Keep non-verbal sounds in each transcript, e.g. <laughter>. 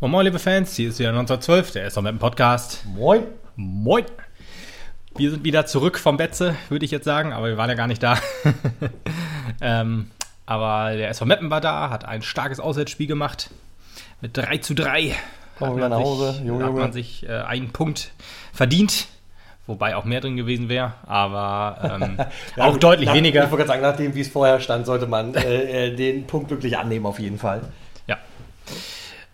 Moin, moin, liebe Fans, hier ist wieder 1912, der SV Mappen Podcast. Moin. Moin. Wir sind wieder zurück vom Betze, würde ich jetzt sagen, aber wir waren ja gar nicht da. <laughs> ähm, aber der SV Meppen war da, hat ein starkes Auswärtsspiel gemacht. Mit 3 zu 3. Kommen wir wieder nach Hause, sich, Junge, hat man sich äh, einen Punkt verdient. Wobei auch mehr drin gewesen wäre, aber ähm, <laughs> Ja, auch deutlich nach, weniger. Ich wollte gerade sagen, nachdem wie es vorher stand, sollte man äh, äh, den Punkt wirklich annehmen, auf jeden Fall. Ja.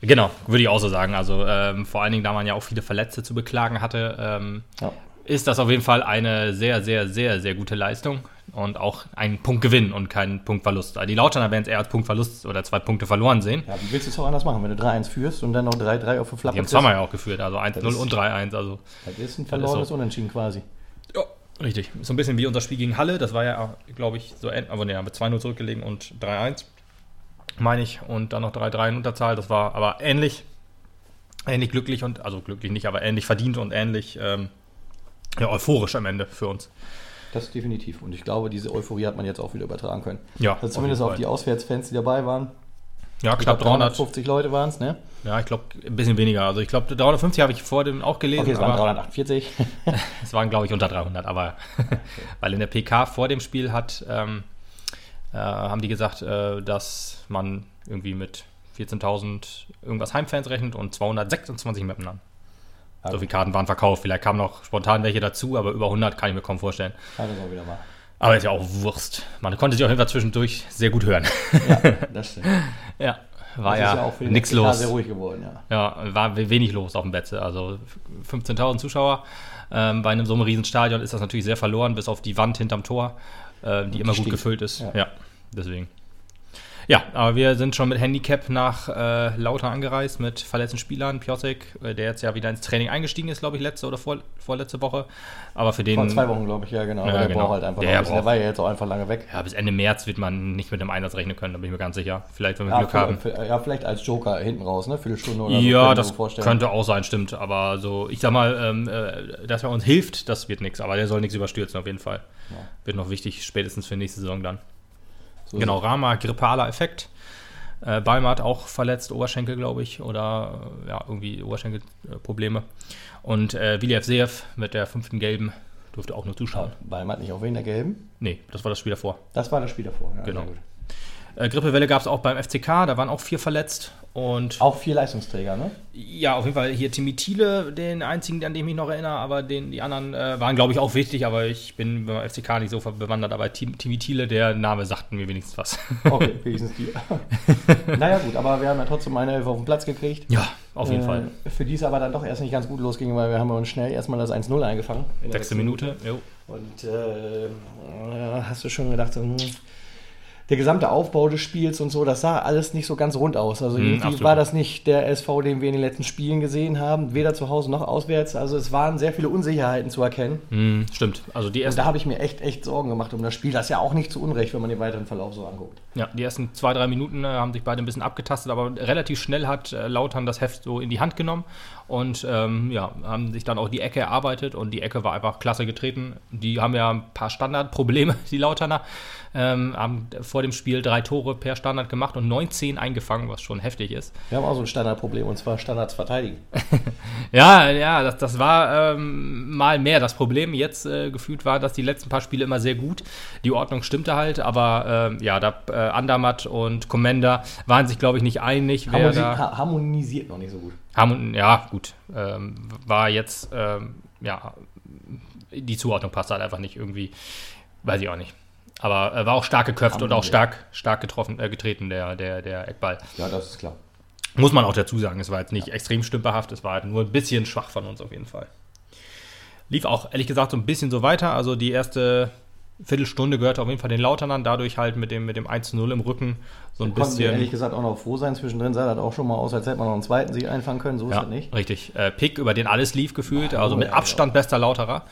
Genau, würde ich auch so sagen. Also ähm, vor allen Dingen, da man ja auch viele Verletzte zu beklagen hatte, ähm, Ja. ist das auf jeden Fall eine sehr, sehr, sehr, sehr gute Leistung und auch ein Punktgewinn und kein Punktverlust. Also Die Lauterner werden es eher als Punktverlust oder zwei Punkte verloren sehen. Ja, wie willst du es auch anders machen, wenn du 3-1 führst und dann noch 3-3 auf der Die Flappe haben zweimal ja auch geführt, also 1-0 ist- und 3-1. Also Das ist ein verlorenes so. Unentschieden quasi. ja, richtig. So ein bisschen wie unser Spiel gegen Halle. Das war ja, glaube ich, so, aber ne, haben wir 2-0 zurückgelegen und 3-1, meine ich. Und dann noch 3-3 in Unterzahl. Das war aber ähnlich. Ähnlich glücklich und, also glücklich nicht, aber ähnlich verdient und ähnlich ähm, ja, euphorisch am Ende für uns. Das definitiv. Und ich glaube, diese Euphorie hat man jetzt auch wieder übertragen können. Ja, Also zumindest auf auf die Auswärtsfans, die dabei waren. Ja, Ich knapp glaub, 300. 350 Leute waren es, ne? Ja, ich glaube, ein bisschen weniger. Also ich glaube, 350 habe ich vor dem auch gelesen. Okay, es waren aber 348. <laughs> es waren, glaube ich, unter 300. Aber <laughs> weil in der PK vor dem Spiel hat, ähm, äh, haben die gesagt, äh, dass man irgendwie mit 14.000 irgendwas Heimfans rechnet und 226 Mappen an. Ja, So viele Karten waren verkauft. Vielleicht kamen noch spontan welche dazu, aber über 100 kann ich mir kaum vorstellen. Ja, das auch wieder wahr. Aber ist ja auch Wurst. Man konnte sich auf jeden Fall zwischendurch sehr gut hören. Ja, <laughs> das stimmt. ja, war Das ja, ja nichts los. sehr ruhig geworden, ja. Ja, war we- wenig los auf dem Betze. Also 15.000 Zuschauer. Ähm, bei einem so einem Riesenstadion ist das natürlich sehr verloren, bis auf die Wand hinterm Tor, äh, die immer gut stinkt. gefüllt ist. Ja. Ja. deswegen. Ja, aber wir sind schon mit Handicap nach äh, Lauter angereist mit verletzten Spielern. Piosek, äh, der jetzt ja wieder ins Training eingestiegen ist, glaube ich, letzte oder vor, vorletzte Woche. Aber für den. Vor zwei Wochen, glaube ich, ja, genau. Ja, der genau. braucht halt einfach Der noch ein bisschen. Der war ja jetzt auch einfach lange weg. Ja, bis Ende März wird man nicht mit dem Einsatz rechnen können, da bin ich mir ganz sicher. Vielleicht, wenn wir Ja, Glück haben. für, für, ja, vielleicht als Joker hinten raus, ne? Viertelstunde oder so. Ja, das könnte auch sein, stimmt. Aber so, ich sag mal, ähm, äh, dass er uns hilft, das wird nichts. Aber der soll nichts überstürzen, auf jeden Fall. Ja. Wird noch wichtig, spätestens für nächste Saison dann. So genau, Rama, grippaler Effekt. Äh, Balmer hat auch verletzt, Oberschenkel, glaube ich. Oder äh, ja, irgendwie Oberschenkelprobleme. Und äh, Viljev Seev mit der fünften gelben durfte auch nur zuschauen. Balm hat nicht auch wen der gelben. Nee, das war das Spiel davor. Das war das Spiel davor. Ja, Genau. Äh, Grippewelle gab es auch beim FCK, da waren auch vier verletzt. Und Auch vier Leistungsträger, ne? Ja, auf jeden Fall hier Timmy Thiele, den einzigen, an den ich mich noch erinnere, aber den, die anderen äh, waren, glaube ich, auch wichtig, aber ich bin beim FCK nicht so bewandert, aber Tim, Timmy Thiele, der Name sagt mir wenigstens was. <laughs> Okay, <laughs> wenigstens die. naja, gut, aber wir haben ja trotzdem eine Elf auf den Platz gekriegt. ja, auf jeden Äh, Fall. Für die es aber dann doch erst nicht ganz gut losging, weil wir haben uns schnell erstmal das 1-0 eingefangen. Sechste Minute, jo. Und äh, äh, hast du schon gedacht, so, hm, der gesamte Aufbau des Spiels und so, das sah alles nicht so ganz rund aus. Also Hm, irgendwie absolut. war das nicht der SV, den wir in den letzten Spielen gesehen haben, weder zu Hause noch auswärts. Also es waren sehr viele Unsicherheiten zu erkennen. Hm, stimmt. Also die Und ersten, da habe ich mir echt, echt Sorgen gemacht um das Spiel. Das ist ja auch nicht zu Unrecht, wenn man den weiteren Verlauf so anguckt. ja, die ersten zwei, drei Minuten äh, haben sich beide ein bisschen abgetastet, aber relativ schnell hat äh, Lautern das Heft so in die Hand genommen und ähm, ja, haben sich dann auch die Ecke erarbeitet und die Ecke war einfach klasse getreten. Die haben ja ein paar Standardprobleme, <laughs> die Lauterner. Ähm, haben vor dem Spiel drei Tore per Standard gemacht und 19 eingefangen, was schon heftig ist. Wir haben auch so ein Standardproblem und zwar Standards verteidigen. <laughs> Ja, ja, das, das war ähm, mal mehr das Problem. Jetzt äh, gefühlt war das die letzten paar Spiele immer sehr gut. Die Ordnung stimmte halt, aber ähm, ja, da äh, Andermatt und Commander waren sich, glaube ich, nicht einig, Harmonisi harmonisiert noch nicht so gut. Haben, ja, gut. Ähm, war jetzt, ähm, ja, die Zuordnung passt halt einfach nicht irgendwie. Weiß ich auch nicht. Aber äh, war auch stark geköpft und auch stark, stark getroffen, äh, getreten, der, der, der Eckball. Ja, das ist klar. Muss man auch dazu sagen, es war jetzt nicht extrem stümperhaft, es war halt nur ein bisschen schwach von uns auf jeden Fall. Lief auch, ehrlich gesagt, so ein bisschen so weiter. Also die erste Viertelstunde gehörte auf jeden Fall den Lauternern, dadurch halt mit dem, mit dem 1-0 im Rücken so ein Konnten wir ehrlich bisschen. gesagt auch noch froh sein. Zwischendrin sah das auch schon mal aus, als hätte man noch einen zweiten Sieg einfangen können. So ist Ja, das nicht. richtig. Äh, Pick, über den alles lief gefühlt, Ja, also mit ja, Abstand bester Lauterer.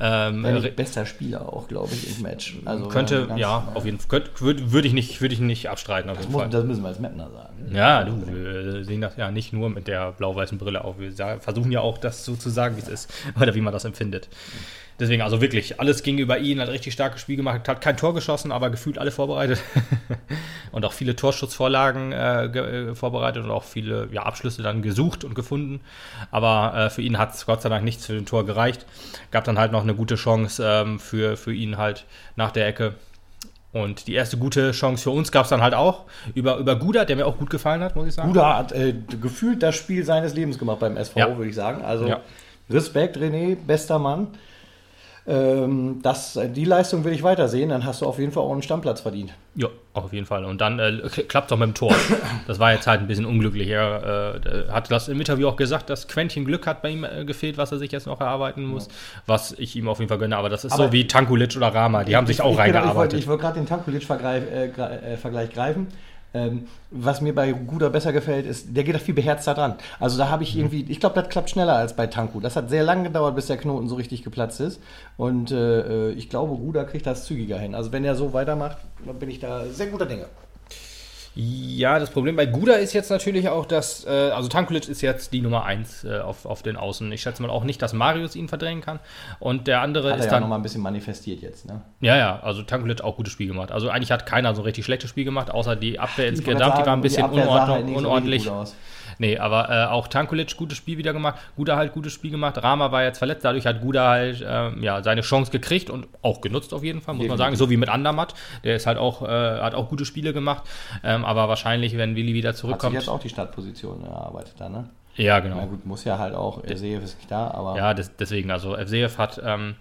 Ähm, äh, bester Spieler auch, glaube ich, im Match. Also könnte, ganz- ja, auf jeden Fall. Würde würd ich, nicht- würd ich nicht abstreiten, auf Das, jeden muss, Fall. das müssen wir als Mapner sagen. Ja, du, wir sehen das ja nicht nur mit der blau-weißen Brille auf. Wir versuchen ja auch, das so zu sagen, wie es ist, <laughs> oder wie man das empfindet. Deswegen, also wirklich, alles ging über ihn, hat richtig starkes Spiel gemacht, hat kein Tor geschossen, aber gefühlt alle vorbereitet. <laughs> und auch viele Torschussvorlagen äh, äh, vorbereitet und auch viele ja, Abschlüsse dann gesucht und gefunden. Aber äh, für ihn hat es Gott sei Dank nichts für den Tor gereicht. Gab dann halt noch eine gute Chance ähm, für, für ihn halt nach der Ecke. Und die erste gute Chance für uns gab es dann halt auch über, über Guda, der mir auch gut gefallen hat, muss ich sagen. Guda hat äh, gefühlt das Spiel seines Lebens gemacht beim SV, Ja. würde ich sagen. Also Ja. Respekt, René, bester Mann. Ähm, das, die Leistung will ich weitersehen, dann hast du auf jeden Fall auch einen Stammplatz verdient. Ja, auf jeden Fall. Und dann äh, klappt es auch mit dem Tor. Das war jetzt halt ein bisschen unglücklich. Er äh, hat das im Interview auch gesagt, dass Quäntchen Glück hat bei ihm äh, gefehlt, was er sich jetzt noch erarbeiten muss. Was ich ihm auf jeden Fall gönne. Aber das ist Aber- so wie Tankulic oder Rama. Die haben sich auch ich, genau, Ich wollte reingearbeitet. ich wollte gerade den Tankulic-Vergleich äh, äh, Vergleich greifen. Ähm, was mir bei Guda besser gefällt, ist, der geht da viel beherzter dran. Also da Mhm. habe ich irgendwie, ich glaube, das klappt schneller als bei Tanku. Das hat sehr lange gedauert, bis der Knoten so richtig geplatzt ist. Und äh, äh, ich glaube, Guda kriegt das zügiger hin. Also wenn er so weitermacht, dann bin ich da sehr guter Dinge. Ja, das Problem bei Guda ist jetzt natürlich auch, dass, äh, also Tankulic ist jetzt die Nummer 1 äh, auf, auf den Außen. Ich schätze mal auch nicht, dass Marius ihn verdrängen kann. Und der andere Hat er ist ja dann. noch mal ein bisschen manifestiert jetzt. Ne? Ja, ja, also Tankulic auch gutes Spiel gemacht. Also eigentlich hat keiner so ein richtig schlechtes Spiel gemacht, außer die Abwehr insgesamt, die war ein bisschen nicht so Nee, aber äh, auch Tankulic gutes Spiel wieder gemacht, Guda halt gutes Spiel gemacht, Rama war jetzt verletzt, dadurch hat Guda halt ähm, ja, seine Chance gekriegt und auch genutzt auf jeden Fall, muss man sagen, so wie mit Andermatt, der ist halt auch, äh, hat auch gute Spiele gemacht, ähm, aber wahrscheinlich, wenn Willi wieder Hat sich zurückkommt, jetzt auch die Startposition erarbeitet da, ne? ja Na genau, gut, muss ja halt auch, sehe ist nicht da, aber ja, des, deswegen, also FCF hat ähm,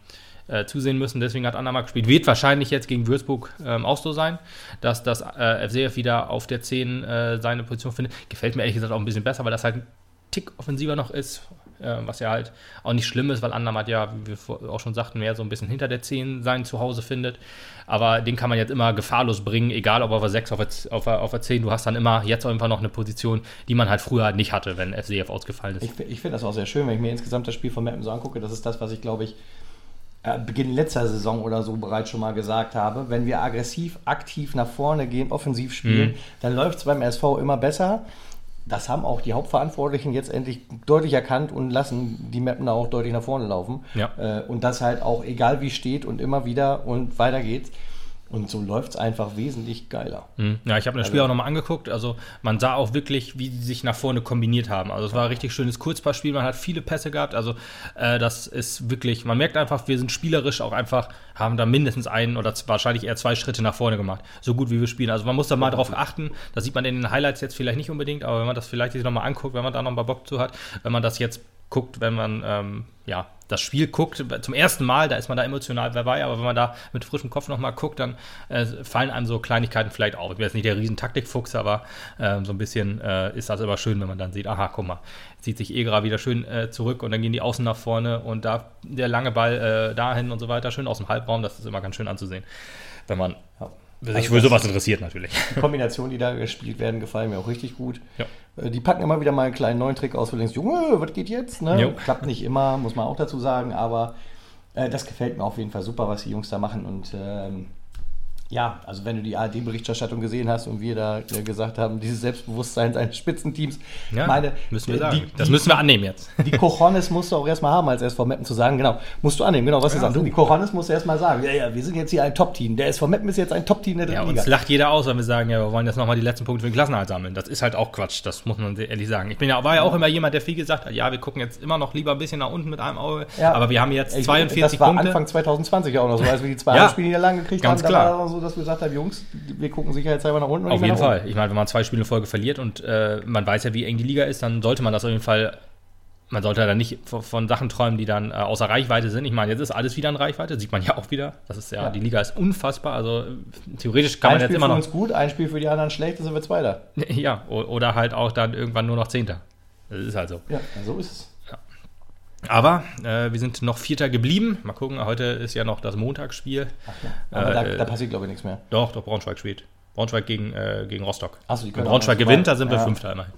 äh, zusehen müssen, deswegen hat Andermatt gespielt, wird wahrscheinlich jetzt gegen Würzburg ähm, auch so sein, dass das äh, FCF wieder auf der 10 äh, seine Position findet, gefällt mir ehrlich gesagt auch ein bisschen besser, weil das halt ein Tick offensiver noch ist, äh, was ja halt auch nicht schlimm ist, weil Andermatt ja, wie wir auch schon sagten, mehr so ein bisschen hinter der 10 sein Zuhause findet. Aber den kann man jetzt immer gefahrlos bringen, egal ob auf der 6, auf der, auf der, auf der 10. Du hast dann immer jetzt auf jeden Fall noch eine Position, die man halt früher nicht hatte, wenn FCF ausgefallen ist. Ich, ich finde das auch sehr schön, wenn ich mir insgesamt das Spiel von Mappen so angucke. Das ist das, was ich glaube ich äh, Beginn letzter Saison oder so bereits schon mal gesagt habe. Wenn wir aggressiv, aktiv nach vorne gehen, offensiv spielen, Mhm. dann läuft es beim SV immer besser. Das haben auch die Hauptverantwortlichen jetzt endlich deutlich erkannt und lassen die Mappen da auch deutlich nach vorne laufen. Ja. Äh, und das halt auch egal wie steht und immer wieder und weiter geht's. Und so läuft es einfach wesentlich geiler. Mhm. Ja, ich habe mir das Spiel auch nochmal angeguckt. Also man sah auch wirklich, wie sie sich nach vorne kombiniert haben. Also es war ein richtig schönes Kurzpassspiel. Man hat viele Pässe gehabt. Also äh, das ist wirklich, man merkt einfach, wir sind spielerisch auch einfach, haben da mindestens einen oder wahrscheinlich eher zwei Schritte nach vorne gemacht. So gut wie wir spielen. Also man muss da mal drauf achten. Das sieht man in den Highlights jetzt vielleicht nicht unbedingt, aber wenn man das vielleicht sich nochmal anguckt, wenn man da nochmal Bock zu hat, wenn man das jetzt guckt, wenn man ähm, ja, das Spiel guckt, zum ersten Mal, da ist man da emotional dabei, aber wenn man da mit frischem Kopf nochmal guckt, dann äh, fallen einem so Kleinigkeiten vielleicht auf. Ich bin jetzt nicht der riesen Taktikfuchs, aber äh, so ein bisschen äh, ist das immer schön, wenn man dann sieht, aha, guck mal, zieht sich Egra wieder schön äh, zurück und dann gehen die Außen nach vorne und da der lange Ball äh, dahin und so weiter, schön aus dem Halbraum, das ist immer ganz schön anzusehen, wenn man Ja. Also für das- sowas interessiert natürlich. Die Kombinationen, die da gespielt werden, gefallen mir auch richtig gut. Ja. Äh, Die packen immer wieder mal einen kleinen neuen Trick aus, wo du denkst, Junge, was geht jetzt? Ne? Klappt nicht immer, muss man auch dazu sagen, aber äh, das gefällt mir auf jeden Fall super, was die Jungs da machen. Und ähm, ja, also wenn du die ARD-Berichterstattung gesehen hast und wir da äh, gesagt haben, dieses Selbstbewusstsein eines Spitzenteams, Ja, meine, müssen wir sagen. Die, das müssen wir annehmen jetzt. die Cojones musst du auch erstmal haben, als SV Meppen zu sagen, genau, musst du annehmen, genau, was du Ja, sagst. so. Die Cojones musst du erstmal sagen, ja, ja, wir sind jetzt hier ein Top-Team. Der SV Meppen ist jetzt ein Top-Team der Ja, dritten uns Liga. lacht jeder aus, wenn wir sagen, ja, wir wollen jetzt nochmal die letzten Punkte für den Klassenerhalt sammeln. Das ist halt auch Quatsch, das muss man ehrlich sagen. Ich bin ja, war ja auch immer jemand, der viel gesagt hat, ja, wir gucken jetzt immer noch lieber ein bisschen nach unten mit einem Auge, Ja. aber wir haben jetzt Ich- 42 das war Punkte. Anfang 2020 auch noch so, als wir die zwei Ja, Spiele lang gekriegt ganz haben. klar. Dass wir gesagt haben, Jungs, wir gucken sicherheitshalber nach unten. Auf jeden. Fall. Ich meine, wenn man zwei Spiele in Folge verliert und äh, man weiß ja, wie eng die Liga ist, dann sollte man das auf jeden Fall. Man sollte da nicht von, Sachen träumen, die dann äh, außer Reichweite sind. Ich meine, jetzt ist alles wieder in Reichweite, sieht man ja auch wieder. Das ist ja, Ja. die Liga ist unfassbar. Also theoretisch kann Ein man jetzt Spiel immer für noch. uns gut, ein Spiel für die anderen schlecht, dann sind wir Zweiter. <laughs> Ja, oder halt auch dann irgendwann nur noch Zehnter. Das ist halt so. Ja, so ist es. Aber äh, wir sind noch Vierter geblieben. Mal gucken, heute ist ja noch das Montagsspiel. Aber Äh, da, äh, da passiert, glaube ich, nichts mehr. Doch, doch, Braunschweig spielt. Braunschweg gegen, äh, gegen Rostock. Ach so, die Wenn können Braunschweig auch noch gewinnt, dann sind wir Ja. Fünfter immerhin.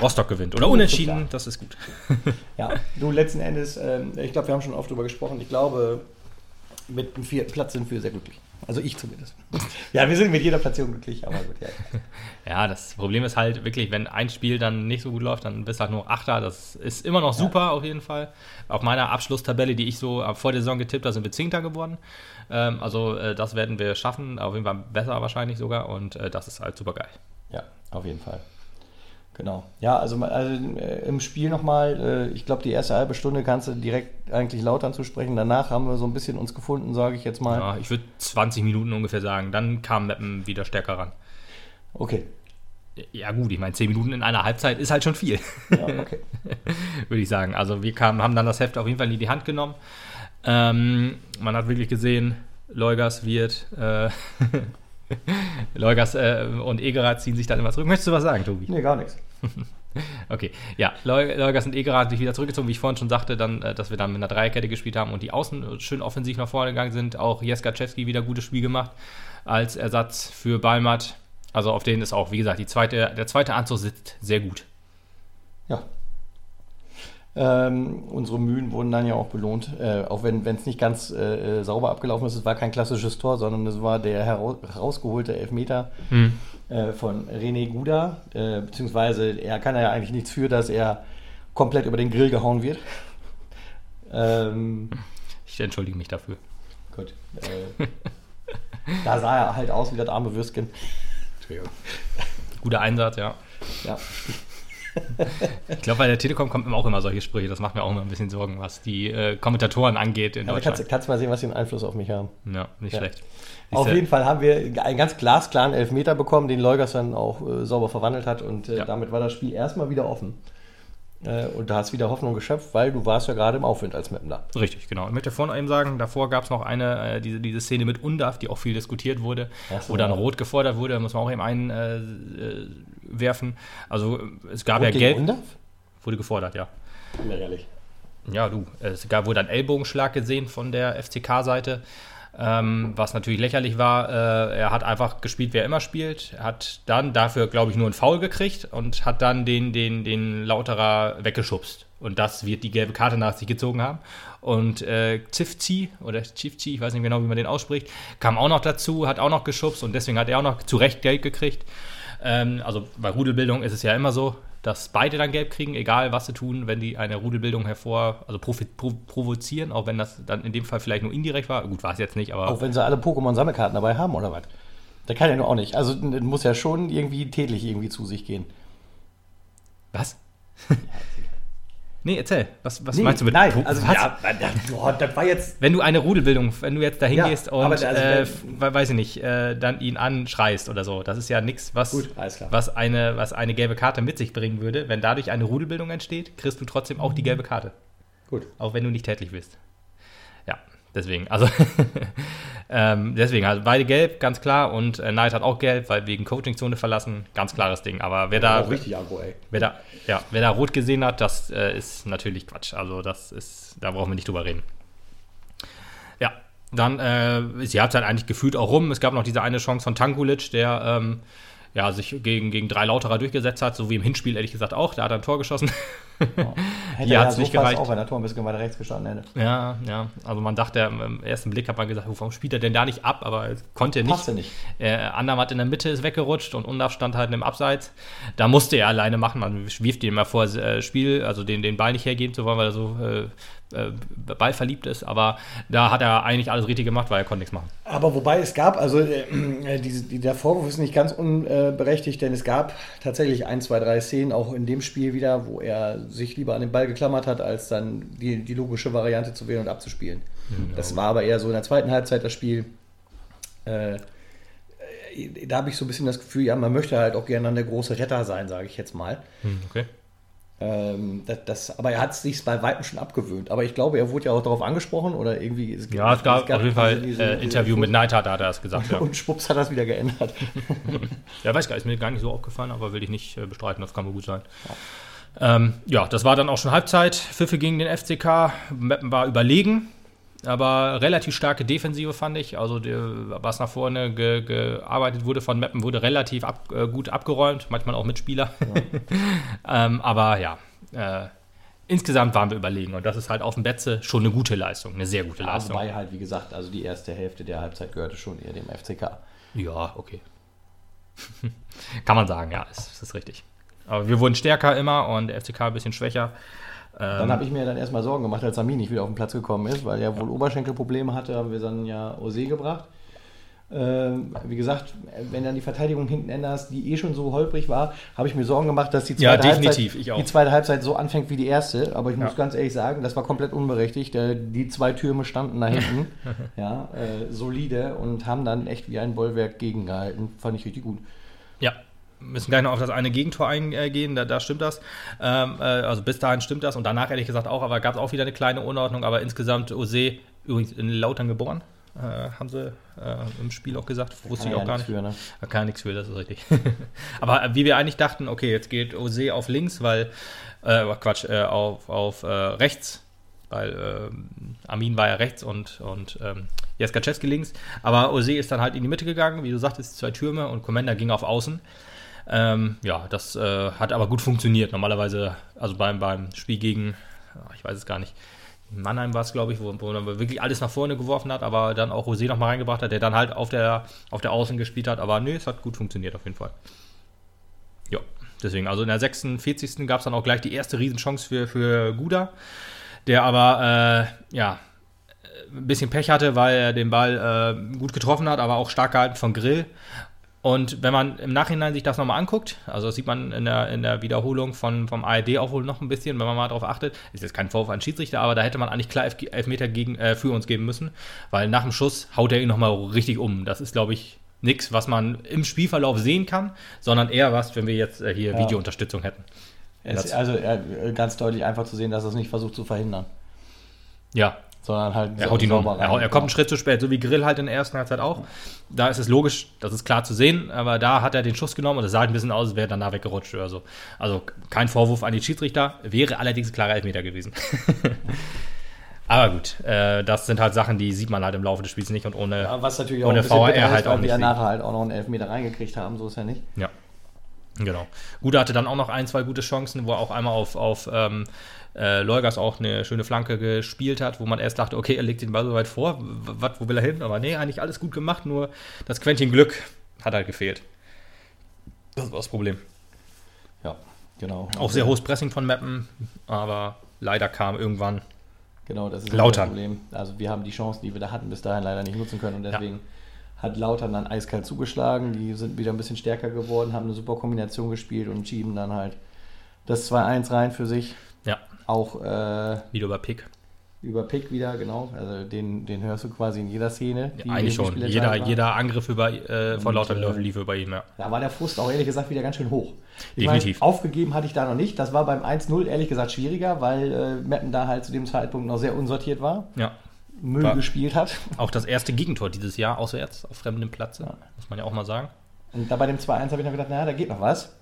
Rostock gewinnt. Oder unentschieden, das ist gut. Ja, du, letzten Endes, ähm, ich glaube, wir haben schon oft drüber gesprochen. Ich glaube, mit dem vierten Platz sind wir sehr glücklich. Also ich zumindest. <laughs> Ja, wir sind mit jeder Platzierung glücklich, aber gut, ja. <laughs> Ja, das Problem ist halt wirklich, wenn ein Spiel dann nicht so gut läuft, dann bist du halt nur Achter. Das ist immer noch super ja. auf jeden Fall. Auf meiner Abschlusstabelle, die ich so vor der Saison getippt habe, sind wir Zehnter geworden. Ähm, also äh, das werden wir schaffen, auf jeden Fall besser wahrscheinlich sogar und äh, das ist halt super geil. Ja, auf jeden Fall. Genau. Ja, also, also äh, im Spiel nochmal, äh, ich glaube, die erste halbe Stunde kannst du direkt eigentlich laut anzusprechen. Danach haben wir so ein bisschen uns gefunden, sage ich jetzt mal. Ja, ich würde 20 Minuten ungefähr sagen. Dann kam Meppen wieder stärker ran. Okay. Ja, gut, ich meine, 10 Minuten in einer Halbzeit ist halt schon viel. Ja, okay. <laughs> würde ich sagen. Also, wir kamen, haben dann das Heft auf jeden Fall in die Hand genommen. Ähm, man hat wirklich gesehen, Leugas wird. Äh, <laughs> Leugas äh, und Egerer ziehen sich dann immer zurück. Möchtest du was sagen, Tobi? Nee, gar nichts. <laughs> okay, ja, Leugas und Egerer haben sich wieder zurückgezogen, wie ich vorhin schon sagte, dann, äh, dass wir dann mit einer Dreierkette gespielt haben und die Außen schön offensiv nach vorne gegangen sind. Auch Jeskaczewski wieder gutes Spiel gemacht als Ersatz für Balmat. Also auf den ist auch, wie gesagt, zweite, der zweite Anzug sitzt sehr gut. Ja, ähm, unsere Mühen wurden dann ja auch belohnt, äh, auch wenn es nicht ganz äh, äh, sauber abgelaufen ist. Es war kein klassisches Tor, sondern es war der herausgeholte Elfmeter hm. äh, von René Guda. Äh, beziehungsweise er kann ja eigentlich nichts für, dass er komplett über den Grill gehauen wird. ähm, ich entschuldige mich dafür. Gut. Äh, da sah er halt aus wie das arme Würstchen. Guter Einsatz, ja. Ja. <laughs> ich glaube, bei der Telekom kommen auch immer solche Sprüche. Das macht mir auch immer ein bisschen Sorgen, was die äh, Kommentatoren angeht in ja, Deutschland. Kannst, kannst mal sehen, was sie einen Einfluss auf mich haben. Ja, nicht ja. schlecht. Auf jeden Fall haben wir einen ganz glasklaren Elfmeter bekommen, den Leugers dann auch äh, sauber verwandelt hat und äh, ja. damit war das Spiel erstmal wieder offen. Äh, und da hast wieder Hoffnung geschöpft, weil du warst ja gerade im Aufwind als Mapner. Richtig, genau. Ich möchte vorhin eben sagen, davor gab es noch eine, äh, diese, diese Szene mit Undaf, die auch viel diskutiert wurde, so, wo dann Rot gefordert wurde, da muss man auch eben einwerfen. Äh, also es gab Rot ja Gelb. Undaf? Wurde gefordert, ja. Ja, ehrlich. Ja, du. Es gab, wurde ein Ellbogenschlag gesehen von der FCK-Seite. Ähm, was natürlich lächerlich war, äh, er hat einfach gespielt, wie er immer spielt. Hat dann dafür, glaube ich, nur einen Foul gekriegt und hat dann den, den, den Lauterer weggeschubst. Und das wird die gelbe Karte nach sich gezogen haben. Und äh, Zifzi oder Chifzi, ich weiß nicht genau, wie man den ausspricht, kam auch noch dazu, hat auch noch geschubst und deswegen hat er auch noch zu Recht Geld gekriegt. Ähm, also bei Rudelbildung ist es ja immer so, dass beide dann gelb kriegen, egal was sie tun, wenn die eine Rudelbildung hervor, also provo provozieren, auch wenn das dann in dem Fall vielleicht nur indirekt war. Gut, war es jetzt nicht, aber. Auch wenn sie alle Pokémon-Sammelkarten dabei haben, oder was? Der kann ja nur auch nicht. Also muss ja schon irgendwie tätlich irgendwie zu sich gehen. Was? <laughs> Nee, erzähl. Was, was nee, meinst du mit Nein, also was? Ja, boah, das war jetzt. Wenn du eine Rudelbildung, wenn du jetzt da hingehst ja, und also, äh, weiß ich nicht, äh, dann ihn anschreist oder so, das ist ja nichts, was, was, eine, was eine gelbe Karte mit sich bringen würde. Wenn dadurch eine Rudelbildung entsteht, kriegst du trotzdem auch die gelbe Karte. Gut. Auch wenn du nicht tätlich bist. Deswegen, also <laughs> ähm, deswegen, also beide gelb, ganz klar. Und äh, Knight hat auch gelb, weil wegen Coachingzone verlassen, ganz klares Ding. Aber wer da. Richtig aggro, ey. Wer da, ja, wer da rot gesehen hat, das äh, ist natürlich Quatsch. Also, das ist, da brauchen wir nicht drüber reden. Ja, dann äh, ist die Halbzeit eigentlich gefühlt auch rum. Es gab noch diese eine Chance von Tankulic, der ähm, ja, sich gegen, gegen drei Lauterer durchgesetzt hat, so wie im Hinspiel ehrlich gesagt auch. Da hat er ein Tor geschossen. Oh. <laughs> Hätte hat es so nicht gereicht. auch, wenn der Tor ein bisschen weiter rechts gestanden hätte. Ja, ja. Also man dachte, im ersten Blick hat man gesagt, warum spielt er denn da nicht ab? Aber konnte er nicht. Passte nicht. Äh, Andermatt in der Mitte ist weggerutscht und Undaf stand halt im Abseits. Da musste er alleine machen. Man wirft ihm immer vor, äh, Spiel, also den, den Ball nicht hergeben zu wollen, weil er so äh, äh, Ball verliebt ist, aber da hat er eigentlich alles richtig gemacht, weil er konnte nichts machen. Aber wobei es gab, also äh, äh die, die, der Vorwurf ist nicht ganz unberechtigt, denn es gab tatsächlich ein, zwei, drei Szenen auch in dem Spiel wieder, wo er sich lieber an den Ball geklammert hat, als dann die, die logische Variante zu wählen und abzuspielen. Genau. Das war aber eher so in der zweiten Halbzeit das Spiel. Äh, da habe ich so ein bisschen das Gefühl, ja, man möchte halt auch gerne dann der große Retter sein, sage ich jetzt mal. Hm, okay. Ähm, das, das, aber er hat es sich bei Weitem schon abgewöhnt. Aber ich glaube, er wurde ja auch darauf angesprochen oder irgendwie. Es ja, es gab, es gab auf jeden Fall diese, äh, Interview mit Neidhardt, da hat er das gesagt. Ja. Und schwupps hat er es wieder geändert. <laughs> ja, weiß gar nicht, ist mir gar nicht so aufgefallen, aber will ich nicht äh, bestreiten, das kann wohl gut sein. Ja. Ähm, ja, das war dann auch schon Halbzeit. Pfiffe gegen den FCK. Meppen war überlegen, aber relativ starke Defensive fand ich. Also, die, was nach vorne ge, gearbeitet wurde von Meppen, wurde relativ ab, äh, gut abgeräumt, manchmal auch mit Spieler. Ja. <laughs> ähm, aber ja, äh, insgesamt waren wir überlegen. Und das ist halt auf dem Betze schon eine gute Leistung, eine sehr gute Ja, Leistung. wobei halt, wie gesagt, also die erste Hälfte der Halbzeit gehörte schon eher dem FCK. Ja, okay. <laughs> Kann man sagen, ja, ist, ist richtig. Aber wir wurden stärker immer und der FCK ein bisschen schwächer. Dann Ähm, habe ich mir dann erstmal Sorgen gemacht, als Armin nicht wieder auf den Platz gekommen ist, weil er wohl Oberschenkelprobleme hatte, haben wir dann ja Ose gebracht. Ähm, wie gesagt, wenn dann die Verteidigung hinten änderst, die eh schon so holprig war, habe ich mir Sorgen gemacht, dass die Ja, zweite, ich Halbzeit, die zweite Halbzeit so anfängt wie die erste. Aber ich muss Ja. ganz ehrlich sagen, das war komplett unberechtigt. Die zwei Türme standen da hinten, <laughs> ja, äh, solide und haben dann echt wie ein Bollwerk gegengehalten. Fand ich richtig gut. Ja, müssen gleich noch auf das eine Gegentor eingehen, da, da stimmt das. Ähm, äh, also bis dahin stimmt das und danach ehrlich gesagt auch, aber gab es auch wieder eine kleine Unordnung, aber insgesamt Ose, übrigens in Lautern geboren, äh, haben sie äh, im Spiel auch gesagt, wusste ich ja auch gar nichts nicht. für, ne? Da kann ja nichts für, das ist richtig. <laughs> aber wie wir eigentlich dachten, okay, jetzt geht Ose auf links, weil, äh, Quatsch, äh, auf, auf äh, rechts, weil ähm, Armin war ja rechts und, und ähm, Jeskaczewski links. Aber Ose ist dann halt in die Mitte gegangen, wie du sagtest, zwei Türme und Commander ging auf Außen. Ähm, ja, das äh, hat aber gut funktioniert. Normalerweise, also beim, beim Spiel gegen, ah, ich weiß es gar nicht, Mannheim war es, glaube ich, wo, wo er wirklich alles nach vorne geworfen hat, aber dann auch Rosé nochmal reingebracht hat, der dann halt auf der, auf der Außen gespielt hat. Aber nö, es hat gut funktioniert auf jeden Fall. Ja, deswegen, also in der 46. gab es dann auch gleich die erste Riesenchance für, für Guda, der aber, äh, ja, ein bisschen Pech hatte, weil er den Ball äh, gut getroffen hat, aber auch stark gehalten von Grill. Und wenn man im Nachhinein sich das nochmal anguckt, also das sieht man in der, in der Wiederholung von, vom ARD auch wohl noch ein bisschen, wenn man mal darauf achtet, ist jetzt kein Vorwurf an Schiedsrichter, aber da hätte man eigentlich klar Elf Elfmeter gegen, äh, für uns geben müssen, weil nach dem Schuss haut er ihn nochmal richtig um. Das ist, glaube ich, nichts, was man im Spielverlauf sehen kann, sondern eher was, wenn wir jetzt äh, hier Ja. Videounterstützung hätten. Es, also äh, ganz deutlich einfach zu sehen, dass er es nicht versucht zu verhindern, Ja, sondern halt Er haut ihn um. Er, haut- er kommt einen Schritt zu spät, so wie Grill halt in der ersten Halbzeit auch. Da ist es logisch, das ist klar zu sehen, aber da hat er den Schuss genommen und es sah ein bisschen aus, als wäre er danach weggerutscht oder so. Also kein Vorwurf an die Schiedsrichter, wäre allerdings ein klarer Elfmeter gewesen. <laughs> aber gut, äh, das sind halt Sachen, die sieht man halt im Laufe des Spiels nicht und ohne. Ja, was natürlich auch ohne ist, halt auch weil wir nicht sieht. nachher halt auch noch einen Elfmeter reingekriegt haben, so ist ja nicht. Ja. Genau. Guda hatte dann auch noch ein, zwei gute Chancen, wo er auch einmal auf, auf ähm, äh, Leugas auch eine schöne Flanke gespielt hat, wo man erst dachte, okay, er legt den Ball so weit vor, w- was, wo will er hin? Aber nee, eigentlich alles gut gemacht, nur das Quäntchen Glück hat halt gefehlt. Das war das Problem. Ja, genau. Auch sehr hohes Pressing von Mappen, aber leider kam irgendwann. Genau, das ist Lautern. das Problem. Also wir haben die Chancen, die wir da hatten, bis dahin leider nicht nutzen können und deswegen hat Lautern dann eiskalt zugeschlagen. Die sind wieder ein bisschen stärker geworden, haben eine super Kombination gespielt und schieben dann halt das 2-1 rein für sich. Ja, Auch äh, wieder über Pick. über Pick wieder, genau. Also den, den hörst du quasi in jeder Szene. die Eigentlich schon. Jeder, jeder Angriff über, äh, von Lautern äh, lief über ihn, ja. Da war der Frust auch ehrlich gesagt wieder ganz schön hoch. Ich Definitiv. Meine, aufgegeben hatte ich da noch nicht. Das war beim 1-0 ehrlich gesagt schwieriger, weil äh, Meppen da halt zu dem Zeitpunkt noch sehr unsortiert war, Ja. Müll War- gespielt hat. Auch das erste Gegentor dieses Jahr auswärts auf fremdem Platz, Ja. muss man ja auch mal sagen. Und da bei dem 2-1 habe ich noch gedacht, naja, da geht noch was.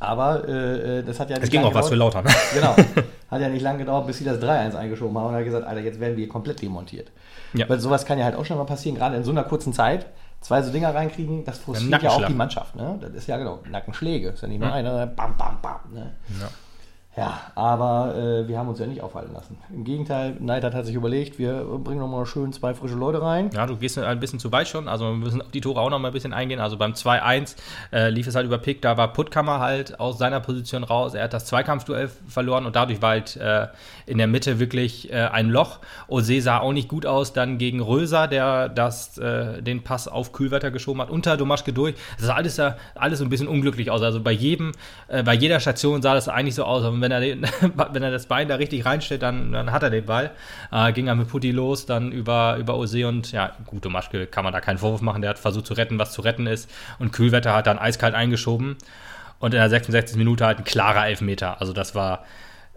Aber äh, äh, das hat ja Es ging auch was für gedauert. Lautern. <laughs> Genau. <laughs> Hat ja nicht lange gedauert, bis sie das 3-1 eingeschoben haben und hat gesagt, Alter, jetzt werden wir hier komplett demontiert. Ja. Weil sowas kann ja halt auch schon mal passieren, gerade in so einer kurzen Zeit. Zwei so Dinger reinkriegen, das frustriert ja auch die Mannschaft. Ne? Das ist ja genau, Nackenschläge. Ist ja nicht nur Mhm. einer, bam, bam, bam. Ne? Ja. Ja, aber äh, wir haben uns ja nicht aufhalten lassen. Im Gegenteil, Neidert hat sich überlegt, wir bringen nochmal schön zwei frische Leute rein. Ja, du gehst ein bisschen zu weit schon. Also wir müssen auf die Tore auch noch mal ein bisschen eingehen. Also beim 2-1 äh, lief es halt über Pick. Da war Puttkammer halt aus seiner Position raus. Er hat das Zweikampfduell verloren und dadurch war halt äh, in der Mitte wirklich äh, ein Loch. Ose sah auch nicht gut aus. Dann gegen Röser, der das, äh, den Pass auf Kühlwetter geschoben hat. Unter Domaschke durch. Das sah alles, alles so ein bisschen unglücklich aus. Also bei jedem, äh, bei jeder Station sah das eigentlich so aus. Und wenn er, den, <laughs> wenn er das Bein da richtig reinstellt, dann, dann hat er den Ball. Äh, ging er mit Putti los, dann über, über Ose und ja, gut, Domaschke kann man da keinen Vorwurf machen. Der hat versucht zu retten, was zu retten ist. Und Kühlwetter hat dann eiskalt eingeschoben. Und in der 66. Minute halt ein klarer Elfmeter. Also das war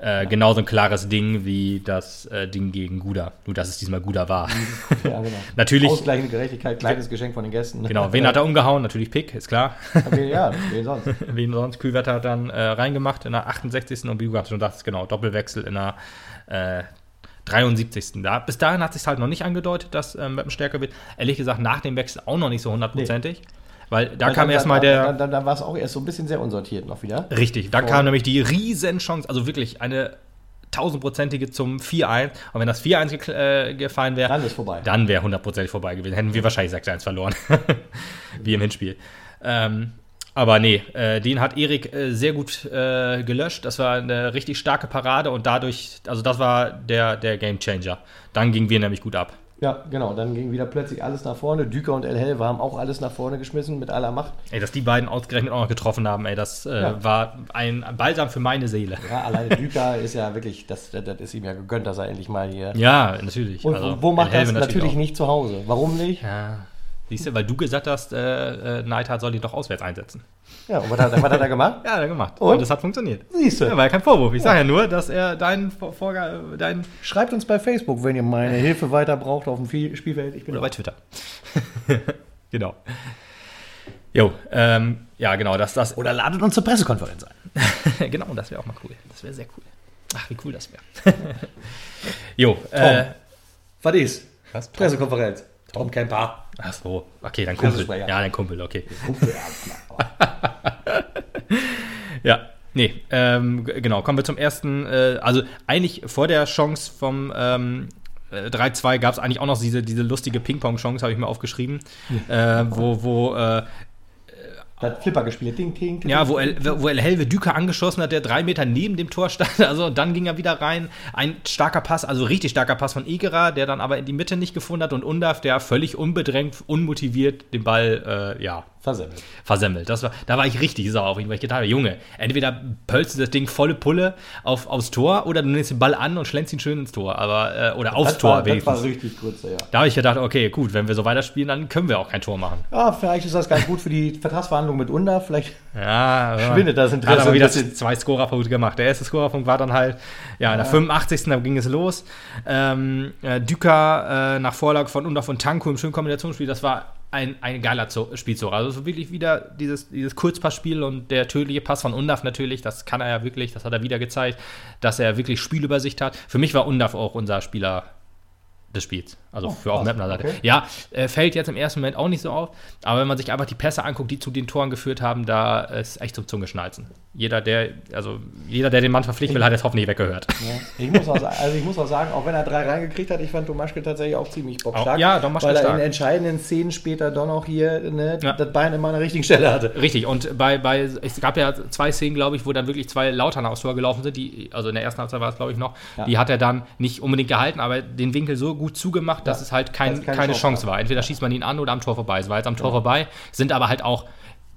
äh, genauso ein klares Ding wie das äh, Ding gegen Guda. Nur, dass es diesmal Guda war. Ja, genau. <laughs> Natürlich, Ausgleichende Gerechtigkeit, kleines Geschenk von den Gästen. genau. Wen hat er umgehauen? Natürlich Pick, ist klar. Ja, <laughs> wen sonst? Wen sonst? Kühlwetter hat dann äh, reingemacht in der 68. und du gerade schon sagtest, genau, Doppelwechsel in der äh, 73. Da, bis dahin hat sich halt noch nicht angedeutet, dass ähm, Meppen stärker wird. Ehrlich gesagt, nach dem Wechsel auch noch nicht so hundertprozentig. Weil da Weil kam dann- erstmal dann- der. Dann, dann, dann war es auch erst so ein bisschen sehr unsortiert noch wieder. Richtig, dann kam nämlich die Riesenchance, also wirklich eine tausendprozentige zum 4-1. Und wenn das 4-1 ge äh, gefallen wäre, Dann ist vorbei. dann wäre hundertprozentig vorbei gewesen. Hätten wir wahrscheinlich 6-1 verloren. <laughs> Wie im Hinspiel. Ähm, aber nee, äh, den hat Erik äh, sehr gut äh, gelöscht. Das war eine richtig starke Parade und dadurch, also das war der, der Game Changer. Dann gingen wir nämlich gut ab. Ja, genau. Dann ging wieder plötzlich alles nach vorne. Düker und El Helve haben auch alles nach vorne geschmissen mit aller Macht. Ey, dass die beiden ausgerechnet auch noch getroffen haben, ey, das äh, Ja. war ein Balsam für meine Seele. Ja, alleine Düker <laughs> ist ja wirklich, das, das, ist ihm ja gegönnt, dass er endlich mal hier. Ja, natürlich. Und Also, wo macht El das natürlich, auch. nicht zu Hause? Warum nicht? Ja. Siehst du, weil du gesagt hast, äh, äh, Neidhart soll die doch auswärts einsetzen. Ja, und was hat, was hat er gemacht? <laughs> Ja, hat er gemacht. Und? Und das hat funktioniert. Siehst du. Ja, war ja kein Vorwurf. Ich sage ja nur, dass er deinen Vor- Vorga dein Schreibt uns bei Facebook, wenn ihr meine <laughs> Hilfe weiter braucht auf dem Spielfeld. Ich bin oder bei Twitter. <laughs> genau. Jo, ähm, ja, genau, das, das, Oder ladet uns zur Pressekonferenz ein. genau, das wäre auch mal cool. Das wäre sehr cool. Ach, wie cool das wäre. jo, äh, Was ist? was? Pressekonferenz. Tom Kemper. Ach so, okay, dann Kumpel. Ja, dann Kumpel, okay. Kumpel, <laughs> ja, nee, ähm, genau, kommen wir zum ersten. Äh, also eigentlich vor der Chance vom ähm, äh, 3-2 gab es eigentlich auch noch diese, diese lustige Ping-Pong-Chance, habe ich mir aufgeschrieben, äh, wo, wo äh, Da hat Flipper gespielt. Ding, ding, ding. Ja, wo El, wo El Helve Düker angeschossen hat, der drei Meter neben dem Tor stand. <laughs> Also und dann ging er wieder rein. Ein starker Pass, also richtig starker Pass von Egerer, der dann aber in die Mitte nicht gefunden hat. Und Undaf, der völlig unbedrängt, unmotiviert den Ball, äh, ja, Versemmelt. versemmelt. Das war, da war ich richtig sauer auf ihn, weil ich gedacht habe, Junge, entweder pölst du das Ding volle Pulle auf, aufs Tor oder du nimmst den Ball an und schlängst ihn schön ins Tor. Aber, äh, oder aufs das Tor war, das wenigstens. war richtig kurz, ja. da habe ich gedacht, okay, gut, wenn wir so weiterspielen, dann können wir auch kein Tor machen. Ja, vielleicht ist das ganz gut für die Vertragsverhandlungen mit Unda. Vielleicht <laughs> Ja. Schwindet das Interesse Hat aber wieder zwei Scorerpunkte gemacht. Der erste Scorerpunkt war dann halt, ja, in der 85. Da ging es los. Ähm, äh, Düker äh, nach Vorlage von Undorf und Tanko im schönen Kombinationsspiel. Das war ein, ein geiler Spielzug. Also so wirklich wieder dieses, dieses Kurzpassspiel und der tödliche Pass von Undaf natürlich. Das kann er ja wirklich. Das hat er wieder gezeigt, dass er wirklich Spielübersicht hat. Für mich war Undaf auch unser Spieler des Spiels. Also für auch krass. Mapner Seite. Okay. Ja, äh, fällt jetzt im ersten Moment auch nicht so auf. Aber wenn man sich einfach die Pässe anguckt, die zu den Toren geführt haben, da ist echt zum Zungeschnalzen. Jeder, der, also jeder, der den Mann verpflichten will, hat jetzt hoffentlich weggehört. Ja. Ich muss auch, also ich muss auch sagen, auch wenn er drei reingekriegt hat, ich fand Tomaschke tatsächlich auch ziemlich bockstark. Auch- ja, Tomaschke Weil er stark. in entscheidenden Szenen später doch noch hier ne, Ja. das Bein immer an der richtigen Stelle hatte. Richtig, und bei, bei, es gab ja zwei Szenen, glaube ich, wo dann wirklich zwei Lauterner aufs Tor gelaufen sind, die, also in der ersten Halbzeit war es, glaube ich, noch, Ja. die hat er dann nicht unbedingt gehalten, aber den Winkel so gut zugemacht, dass Ja. es halt kein, Dass keine keine Chance Chance war. Entweder schießt man ihn an oder am Tor vorbei. Es war jetzt am Tor vorbei, sind aber halt auch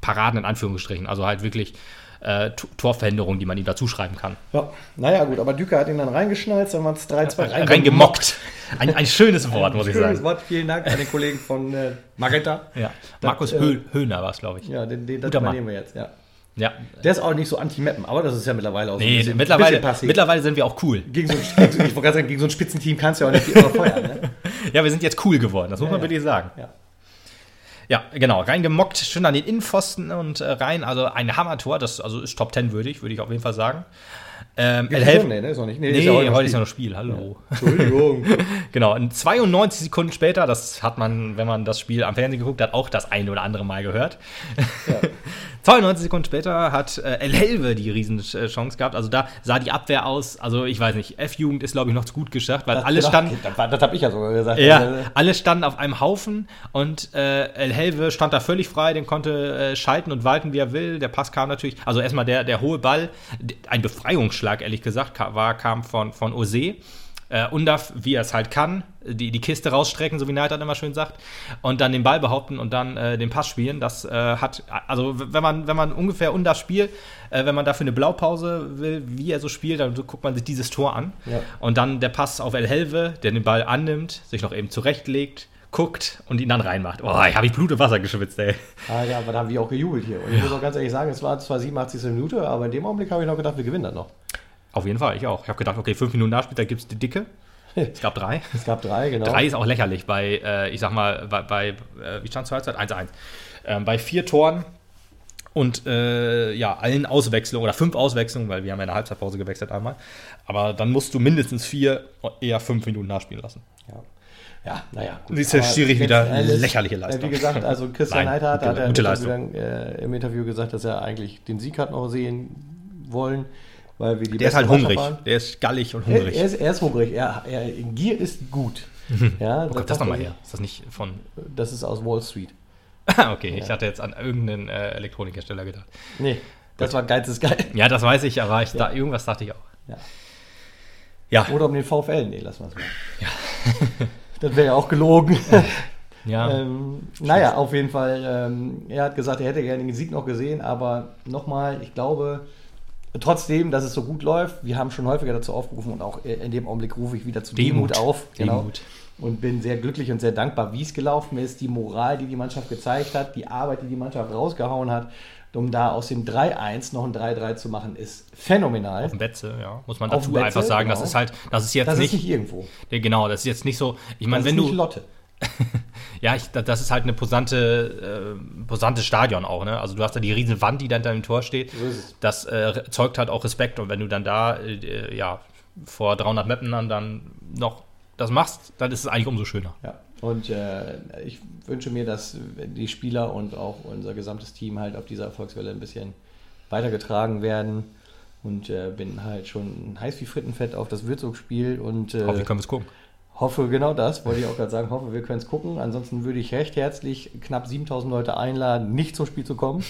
Paraden in Anführungsstrichen, also halt wirklich äh, Torverhinderungen, die man ihm dazu schreiben kann. Ja, naja gut, aber Düker hat ihn dann reingeschnalzt, dann waren es 3-2 Reingemockt. Ein, ein schönes Wort, muss ich Schönes sagen. Wort, vielen Dank an den Kollegen von äh, Magenta. Ja. Das, Markus äh, Höh Höhner war es, glaube ich. Ja, den, den das Guter Mann. übernehmen wir jetzt, ja. Ja. Der ist auch nicht so anti-Mappen, aber das ist ja mittlerweile auch so Nee, bisschen- mittlerweile, bisschen mittlerweile sind wir auch cool. Gegen so, ein, gegen so, ich wollte gerade sagen, gegen so ein Spitzenteam kannst du ja auch nicht immer feuern. Ne? <laughs> Ja, wir sind jetzt cool geworden, das muss man ja. wirklich sagen. Ja. Ja, genau, reingemockt, schön an den Innenpfosten und äh, rein, also ein Hammertor, das also ist Top 10 würdig, würde ich auf jeden Fall sagen. Ähm, El Helf- Nee, ne, ist noch nicht. Nee, Nee, ist ja heute, noch ist ja noch Spiel, hallo. Entschuldigung. <laughs> Genau, und 92 Sekunden später, das hat man, wenn man das Spiel am Fernsehen geguckt hat, auch das eine oder andere Mal gehört. Ja. <laughs> 92 Sekunden später hat äh, El Helve die Riesenchance gehabt. Also da sah die Abwehr aus, also ich weiß nicht, F-Jugend ist glaube ich noch zu gut geschafft, weil alle genau, standen, Das, das habe ich ja sogar gesagt. Ja, Also, alle standen auf einem Haufen und äh, El Helve stand da völlig frei, den konnte äh, schalten und walten, wie er will. Der Pass kam natürlich, also erstmal der, der hohe Ball, ein Befreiungsschlag, ehrlich gesagt, war, kam von, von Ose. Äh, Undaf, wie er es halt kann, die, die Kiste rausstrecken, so wie Neidert immer schön sagt, und dann den Ball behaupten und dann äh, den Pass spielen. Das äh, hat, also wenn man, wenn man ungefähr Undaf spielt, äh, wenn man dafür eine Blaupause will, wie er so spielt, dann guckt man sich dieses Tor an. Ja. Und dann der Pass auf El Helve, der den Ball annimmt, sich noch eben zurechtlegt, guckt und ihn dann reinmacht. Oh, ich habe ich Blut und Wasser geschwitzt, ey. Ah, ja, aber da haben wir auch gejubelt hier. Und ich muss auch ganz ehrlich sagen, es war zwar 87. Minute, aber in dem Augenblick habe ich noch gedacht, wir gewinnen das noch. Auf jeden Fall, ich auch. Ich habe gedacht, okay, fünf Minuten Nachspiel, gibt es die Dicke. Es gab drei. <laughs> Es gab drei, genau. Drei ist auch lächerlich bei, äh, ich sag mal, bei, bei äh, wie stand es zur Halbzeit? 1-1. Ähm, bei vier Toren und äh, ja, allen Auswechslungen oder fünf Auswechslungen, weil wir haben ja in der Halbzeitpause gewechselt einmal. Aber dann musst du mindestens vier, eher fünf Minuten nachspielen lassen. Ja, ja naja. Gut. Du, Aber schwierig wieder Endes, lächerliche äh, Leistung. Wie gesagt, also <laughs> Christian Nein, Neidhardt hat er dann, äh, im Interview gesagt, dass er eigentlich den Sieg hat noch sehen wollen. Weil wir die Der ist halt hungrig. Waren. Der ist gallig und Er, hungrig. er, ist, er ist hungrig. Er, er, Gier ist gut. Ja, Wo kommt das nochmal her? Ist das nicht von. Das ist aus Wall Street. Ah, okay, ich hatte jetzt an irgendeinen äh, Elektronikhersteller gedacht. Nee, das war Geiz ist geil. Ja, das weiß ich, aber ich da, irgendwas dachte ich auch. Ja. Ja, Oder um den VfL. Nee, lass mal. Ja. <laughs> das wäre ja auch gelogen. <laughs> ja. Ähm, naja, auf jeden Fall. Ähm, er hat gesagt, er hätte gerne den Sieg noch gesehen, aber nochmal, ich glaube, trotzdem, dass es so gut läuft, wir haben schon häufiger dazu aufgerufen und auch in dem Augenblick rufe ich wieder zu Demut, Demut. auf. Genau. Demut. Und bin sehr glücklich und sehr dankbar, wie es gelaufen ist, die Moral, die die Mannschaft gezeigt hat, die Arbeit, die die Mannschaft rausgehauen hat, um da aus dem 3-1 noch ein 3-3 zu machen, ist phänomenal. auf dem Betze, ja, muss man dazu Betze, einfach sagen. Das genau. ist halt, das ist jetzt Das nicht, ist nicht irgendwo. Genau, das ist jetzt nicht so. Ich Das meine, ist wenn nicht du, Lotte. Ja, ich, das ist halt eine posante, äh, posante Stadion auch, ne? Also du hast da die riesen Wand, die dann da im Tor steht. Das äh, zeugt halt auch Respekt und wenn du dann da, äh, ja, vor 300 Mappen dann noch das machst, dann ist es eigentlich umso schöner. Ja, und äh, ich wünsche mir, dass die Spieler und auch unser gesamtes Team halt auf dieser Erfolgswelle ein bisschen weitergetragen werden. Und äh, bin halt schon heiß wie Frittenfett auf das Würzburg-Spiel und äh, Hoffe, wir können es gucken. Hoffe genau das, wollte ich auch gerade sagen, hoffe, wir können es gucken. Ansonsten würde ich recht herzlich knapp 7000 Leute einladen, nicht zum Spiel zu kommen,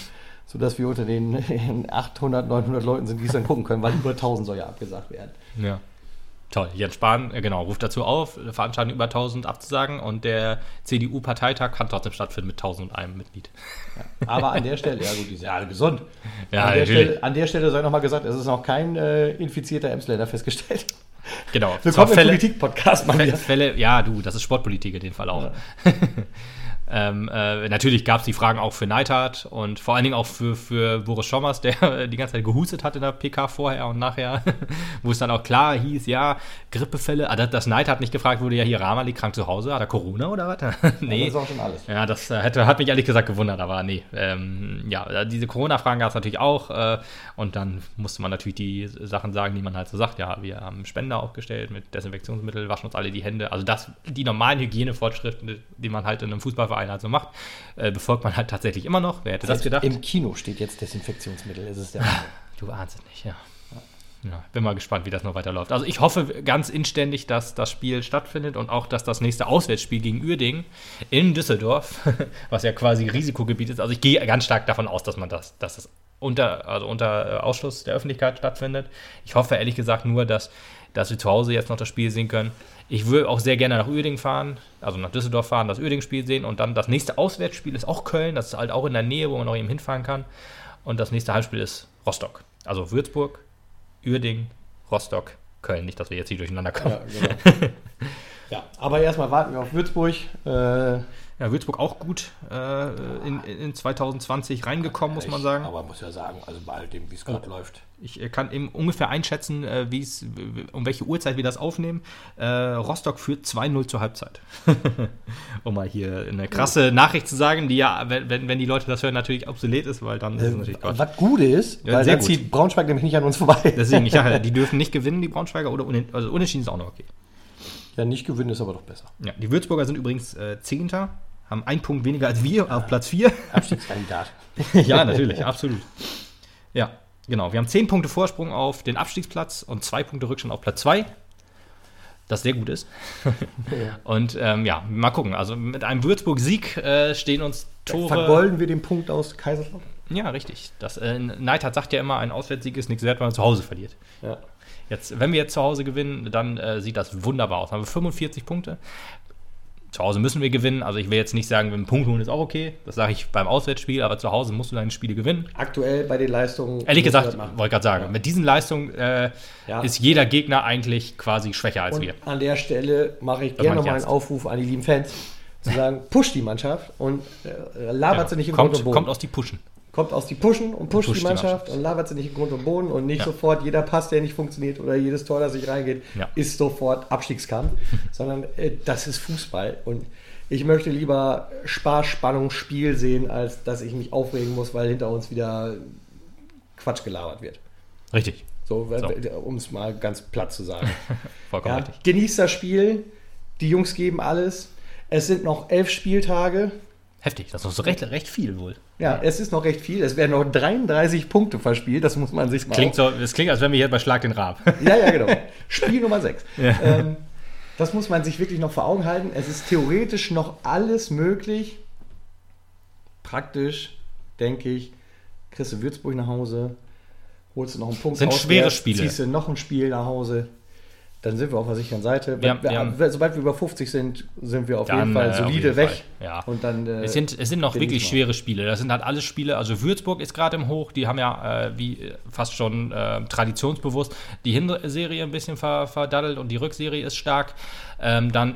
sodass wir unter den <laughs> 800, 900 Leuten sind, die es dann gucken können, weil über 1000 soll ja abgesagt werden. Ja. Toll. Jens Spahn, äh, genau, ruft dazu auf, Veranstaltung über 1000 abzusagen und der CDU-Parteitag kann trotzdem stattfinden mit 1001 Mitglied. Aber an der Stelle, ja gut, die sind ja alle gesund. Ja, an, der. Stelle, an der Stelle sei nochmal gesagt, es ist noch kein äh, infizierter Emsländer festgestellt. Genau. Willkommen Zwar im Politik-Podcast Fälle. Fälle, ja, du, das ist Sportpolitik in dem Fall auch. <laughs> ähm, äh, natürlich gab es die Fragen auch für Neidhardt und vor allen Dingen auch für, für Boris Schommers, <laughs> der die ganze Zeit gehustet hat in der PK vorher und nachher, <laughs> wo es dann auch klar hieß, ja, Grippefälle. Ah, das, das Neidhardt nicht gefragt wurde, ja, hier Rama liegt krank zu Hause, hat er Corona oder was? <laughs> nee. Das ist auch schon alles. Ja, das äh, hätte, hat mich ehrlich gesagt gewundert, aber nee. Ähm, ja, diese Corona-Fragen gab es natürlich auch. Äh, und dann musste man natürlich die Sachen sagen, die man halt so sagt. Ja, wir haben Spender aufgestellt mit Desinfektionsmittel, waschen uns alle die Hände. Also das, die normalen Hygienefortschritte, die man halt in einem Fußballverein halt so macht, äh, befolgt man halt tatsächlich immer noch. Wer hätte das gedacht? Im Kino steht jetzt Desinfektionsmittel, ist es der Wahnsinn. Du ahnst es nicht, ja. Ja, bin mal gespannt, wie das noch weiterläuft. Also ich hoffe ganz inständig, dass das Spiel stattfindet und auch, dass das nächste Auswärtsspiel gegen Uerdingen in Düsseldorf, <laughs> was ja quasi Risikogebiet ist, also ich gehe ganz stark davon aus, dass man das, dass das unter, also unter äh, Ausschluss der Öffentlichkeit stattfindet. Ich hoffe ehrlich gesagt nur, dass, dass wir zu Hause jetzt noch das Spiel sehen können. Ich würde auch sehr gerne nach Uerdingen fahren, also nach Düsseldorf fahren, das Uerdingen-Spiel sehen und dann das nächste Auswärtsspiel ist auch Köln, das ist halt auch in der Nähe, wo man noch eben hinfahren kann. Und das nächste Heimspiel ist Rostock. Also Würzburg, Uerdingen, Rostock, Köln. Nicht, dass wir jetzt hier durcheinander kommen. Ja, genau. <laughs> ja, aber erstmal warten wir auf Würzburg. Äh, Ja, Würzburg auch gut äh, in, in 2020 reingekommen, muss man sagen. Aber muss ja sagen, also bei all dem, wie es gerade läuft. Ich äh, kann eben ungefähr einschätzen, äh, wie es, um welche Uhrzeit wir das aufnehmen. Äh, Rostock führt 2-0 zur Halbzeit. <laughs> um mal hier eine krasse Nachricht zu sagen, die ja, wenn, wenn die Leute das hören, natürlich obsolet ist, weil dann ist es natürlich Quatsch. Was gut ist, Ja, weil sehr dann gut. zieht Braunschweig nämlich nicht an uns vorbei. Deswegen, sage, <laughs> die dürfen nicht gewinnen, die Braunschweiger, oder unen, also unentschieden ist auch noch okay. Ja, nicht gewinnen ist aber doch besser. Ja, die Würzburger sind übrigens äh, Zehnter, haben einen Punkt weniger als wir auf Platz 4. Abstiegskandidat. <laughs> ja, natürlich, absolut. Ja, genau. Wir haben zehn Punkte Vorsprung auf den Abstiegsplatz und zwei Punkte Rückstand auf Platz 2. Das sehr gut ist. <laughs> Und ähm, ja, mal gucken. Also mit einem Würzburg-Sieg äh, stehen uns Tore. Vergolden wir den Punkt aus Kaiserslautern? Ja, richtig. Das, äh, Neidhardt sagt ja immer, ein Auswärtssieg ist nichts wert, wenn man zu Hause verliert. Ja. Jetzt, wenn wir jetzt zu Hause gewinnen, dann äh, sieht das wunderbar aus. Dann haben wir 45 Punkte. Zu Hause müssen wir gewinnen. Also ich will jetzt nicht sagen, wenn Punkt holen, ist auch okay. Das sage ich beim Auswärtsspiel, aber zu Hause musst du deine Spiele gewinnen. Aktuell bei den Leistungen. Ehrlich gesagt, wollte gerade sagen, Ja. mit diesen Leistungen äh, Ja. ist jeder Gegner eigentlich quasi schwächer als Und wir. an der Stelle mache ich Das gerne ich nochmal einen. Aufruf an die lieben Fans, zu sagen, <laughs> push die Mannschaft und äh, labert sie nicht im kommt, Boden. kommt aus die Pushen. Kommt aus die Pushen und pusht, pusht die die Mannschaft Mannschaft. und labert sie nicht im Grund und Boden und nicht Ja. sofort jeder Pass, der nicht funktioniert oder jedes Tor, das nicht reingeht, Ja. ist sofort Abstiegskampf, <laughs> sondern äh, das ist Fußball und ich möchte lieber Spaß, Spannung, Spiel sehen, als dass ich mich aufregen muss, weil hinter uns wieder Quatsch gelabert wird. Richtig. So, So. um es mal ganz platt zu sagen. <laughs> Vollkommen Ja, richtig. genießt das Spiel. Die Jungs geben alles. Es sind noch elf Spieltage. Heftig, das ist noch so recht, recht viel wohl. Ja, es ist noch recht viel. Es werden noch 33 Punkte verspielt. Das muss man sich mal. Klingt so, das klingt, als wenn wir hier bei Schlag den Raab. Ja, ja, genau. Spiel Nummer 6. <laughs> Ja. Ähm, das muss man sich wirklich noch vor Augen halten. Es ist theoretisch noch alles möglich. Praktisch, denke ich, kriegst du Würzburg nach Hause, holst du noch einen Punkt Sind auswärts, schwere Spiele. ziehst du noch ein Spiel nach Hause. Dann sind wir auf der sicheren Seite. Wir haben- wir haben- sobald wir über 50 sind, sind wir auf Dann, jeden Fall äh, solide jeden weg. Fall, ja. Und dann, äh, Es sind, es sind noch wirklich wir. schwere Spiele. Das sind halt alles Spiele. Also Würzburg ist gerade im Hoch. Die haben ja äh, wie äh, fast schon äh, traditionsbewusst die Hinserie ein bisschen ver, verdaddelt und die Rückserie ist stark. Ähm, dann,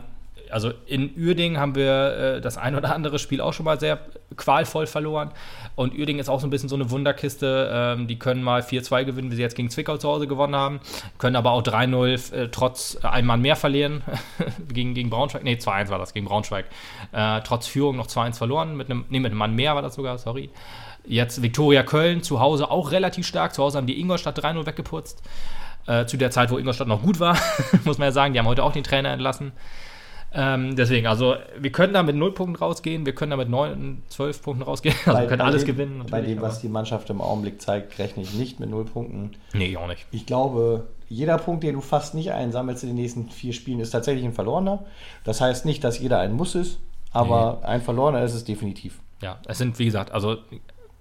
also in Uerdingen haben wir äh, das ein oder andere Spiel auch schon mal sehr qualvoll verloren. Und Uerdingen ist auch so ein bisschen so eine Wunderkiste. Ähm, die können mal 4-2 gewinnen, wie sie jetzt gegen Zwickau zu Hause gewonnen haben. Können aber auch 3-0 äh, trotz einem Mann mehr verlieren. <laughs> gegen, gegen Braunschweig. Nee, 2-1 war das gegen Braunschweig. Äh, trotz Führung noch 2-1 verloren. Mit einem, nee, mit einem Mann mehr war das sogar, sorry. Jetzt Viktoria Köln zu Hause auch relativ stark. Zu Hause haben die Ingolstadt 3-0 weggeputzt. Äh, zu der Zeit, wo Ingolstadt noch gut war, <laughs> muss man ja sagen. Die haben heute auch den Trainer entlassen. Ähm, deswegen, also wir können da mit 0 Punkten rausgehen, wir können da mit 9, 12 Punkten rausgehen. <laughs> Also wir können alles dem, gewinnen. Bei dem, was die Mannschaft im Augenblick zeigt, rechne ich nicht mit null Punkten. Nee, auch nicht. Ich glaube, jeder Punkt, den du fast nicht einsammelst in den nächsten vier Spielen, ist tatsächlich ein verlorener. Das heißt nicht, dass jeder ein Muss ist, aber ein verlorener ist es definitiv. Ja, es sind, wie gesagt, also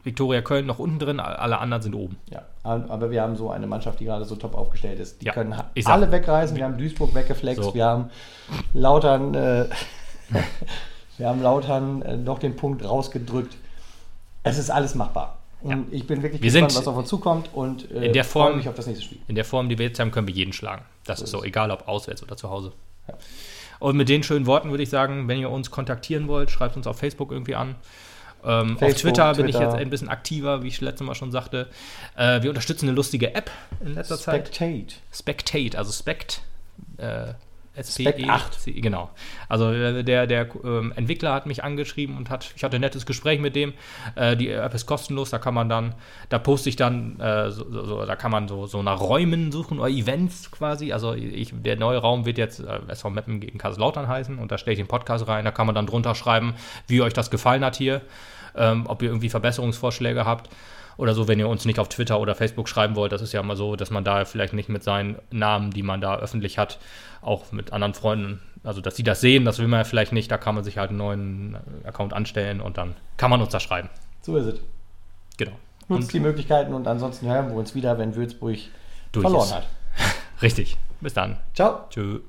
Viktoria Köln noch unten drin, alle anderen sind oben. Ja, aber wir haben so eine Mannschaft, die gerade so top aufgestellt ist. Die Ja, können alle wegreisen. Wir haben Duisburg weggeflext. So. Wir haben Lautern, äh, <laughs> wir haben Lautern äh, noch den Punkt rausgedrückt. Es ist alles machbar. Und Ja. ich bin wirklich Wir gespannt, was auf uns zukommt und äh, in der freue Form- mich auf das nächste Spiel. In der Form, die wir jetzt haben, können wir jeden schlagen. Das So ist so, egal ob auswärts oder zu Hause. Ja. Und mit den schönen Worten würde ich sagen, wenn ihr uns kontaktieren wollt, schreibt uns auf Facebook irgendwie an. Ähm, auf Facebook, Twitter bin ich Twitter. jetzt ein bisschen aktiver, wie ich letztes Mal schon sagte. Äh, wir unterstützen eine lustige App in letzter Zeit. Spectate. Spectate, also Spect. Äh, Spec 8. C- Genau. Also äh, der, der ähm, Entwickler hat mich angeschrieben und hat, ich hatte ein nettes Gespräch mit dem. Äh, die App ist kostenlos, da kann man dann, da poste ich dann, äh, so, so, da kann man so, so nach Räumen suchen oder Events quasi. Also ich, der neue Raum wird jetzt äh, SV Meppen gegen Kaiserslautern heißen und da stelle ich den Podcast rein, da kann man dann drunter schreiben, wie euch das gefallen hat hier, ähm, ob ihr irgendwie Verbesserungsvorschläge habt oder so, wenn ihr uns nicht auf Twitter oder Facebook schreiben wollt. Das ist ja immer so, dass man da vielleicht nicht mit seinen Namen, die man da öffentlich hat, auch mit anderen Freunden, also dass sie das sehen, das will man ja vielleicht nicht. Da kann man sich halt einen neuen Account anstellen und dann kann man uns da schreiben. So ist es. Genau. Nutzt die Möglichkeiten und ansonsten hören wir uns wieder, wenn Würzburg verloren ist. hat. <laughs> Richtig. Bis dann. Ciao. Tschö.